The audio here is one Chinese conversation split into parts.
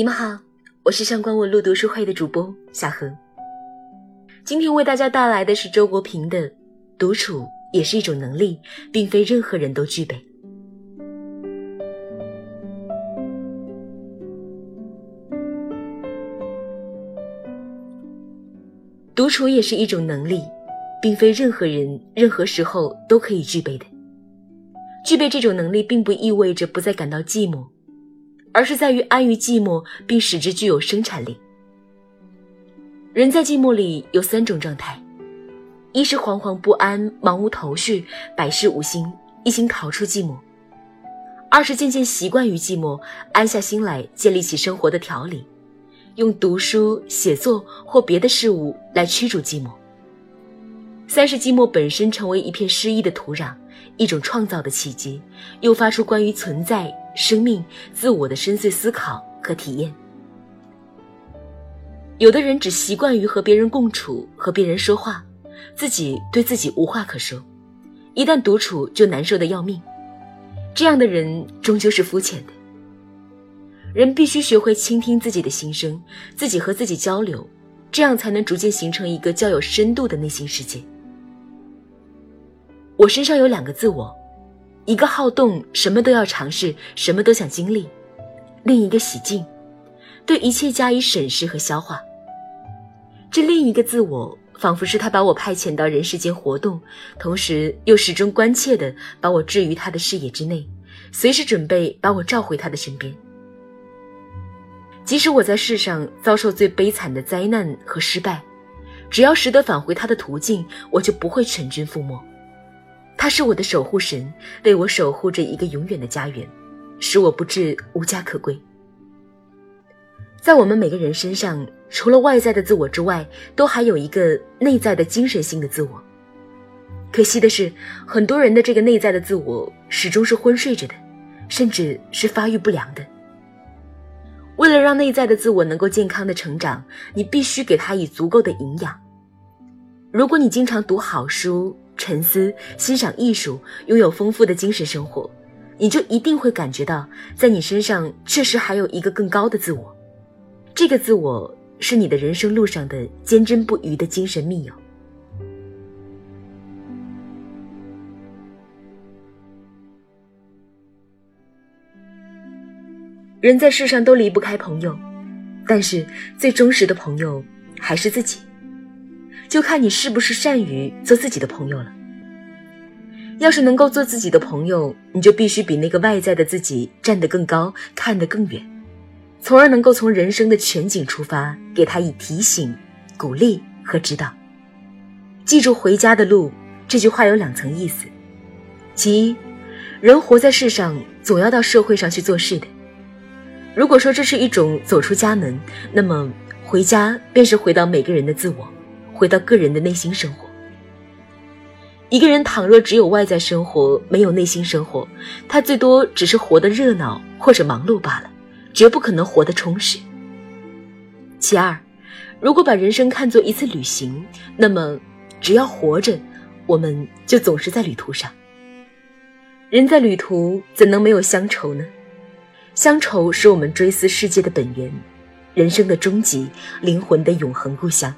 你们好，我是上官文路读书会的主播小何。今天为大家带来的是周国平的《独处也是一种能力，并非任何人都具备》。独处也是一种能力，并非任何人、任何时候都可以具备的。具备这种能力，并不意味着不再感到寂寞。而是在于安于寂寞，并使之具有生产力。人在寂寞里有三种状态：一是惶惶不安、忙无头绪、百事无心，一心逃出寂寞；二是渐渐习惯于寂寞，安下心来建立起生活的条理，用读书、写作或别的事物来驱逐寂寞；三是寂寞本身成为一片诗意的土壤，一种创造的契机，诱发出关于存在。生命、自我的深邃思考和体验。有的人只习惯于和别人共处，和别人说话，自己对自己无话可说，一旦独处就难受的要命。这样的人终究是肤浅的。人必须学会倾听自己的心声，自己和自己交流，这样才能逐渐形成一个较有深度的内心世界。我身上有两个自我。一个好动，什么都要尝试，什么都想经历；另一个喜静，对一切加以审视和消化。这另一个自我，仿佛是他把我派遣到人世间活动，同时又始终关切地把我置于他的视野之内，随时准备把我召回他的身边。即使我在世上遭受最悲惨的灾难和失败，只要识得返回他的途径，我就不会全军覆没。他是我的守护神，为我守护着一个永远的家园，使我不至无家可归。在我们每个人身上，除了外在的自我之外，都还有一个内在的精神性的自我。可惜的是，很多人的这个内在的自我始终是昏睡着的，甚至是发育不良的。为了让内在的自我能够健康的成长，你必须给他以足够的营养。如果你经常读好书，沉思、欣赏艺术，拥有丰富的精神生活，你就一定会感觉到，在你身上确实还有一个更高的自我。这个自我是你的人生路上的坚贞不渝的精神密友。人在世上都离不开朋友，但是最忠实的朋友还是自己。就看你是不是善于做自己的朋友了。要是能够做自己的朋友，你就必须比那个外在的自己站得更高，看得更远，从而能够从人生的全景出发，给他以提醒、鼓励和指导。记住回家的路这句话有两层意思：其一，人活在世上总要到社会上去做事的。如果说这是一种走出家门，那么回家便是回到每个人的自我。回到个人的内心生活。一个人倘若只有外在生活，没有内心生活，他最多只是活得热闹或者忙碌罢了，绝不可能活得充实。其二，如果把人生看作一次旅行，那么只要活着，我们就总是在旅途上。人在旅途，怎能没有乡愁呢？乡愁是我们追思世界的本源，人生的终极，灵魂的永恒故乡。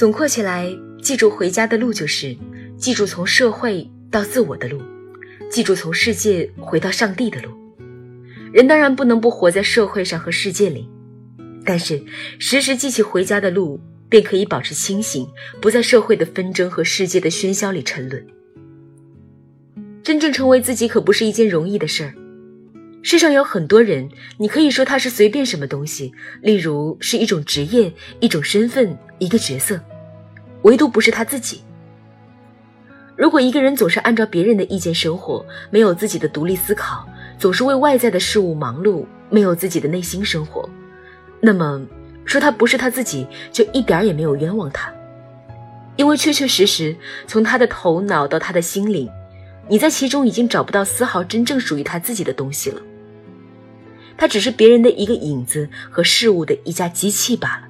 总括起来，记住回家的路就是，记住从社会到自我的路，记住从世界回到上帝的路。人当然不能不活在社会上和世界里，但是时时记起回家的路，便可以保持清醒，不在社会的纷争和世界的喧嚣里沉沦。真正成为自己可不是一件容易的事儿。世上有很多人，你可以说他是随便什么东西，例如是一种职业、一种身份、一个角色，唯独不是他自己。如果一个人总是按照别人的意见生活，没有自己的独立思考，总是为外在的事物忙碌，没有自己的内心生活，那么说他不是他自己，就一点也没有冤枉他，因为确确实实从他的头脑到他的心灵，你在其中已经找不到丝毫真正属于他自己的东西了。他只是别人的一个影子和事物的一架机器罢了。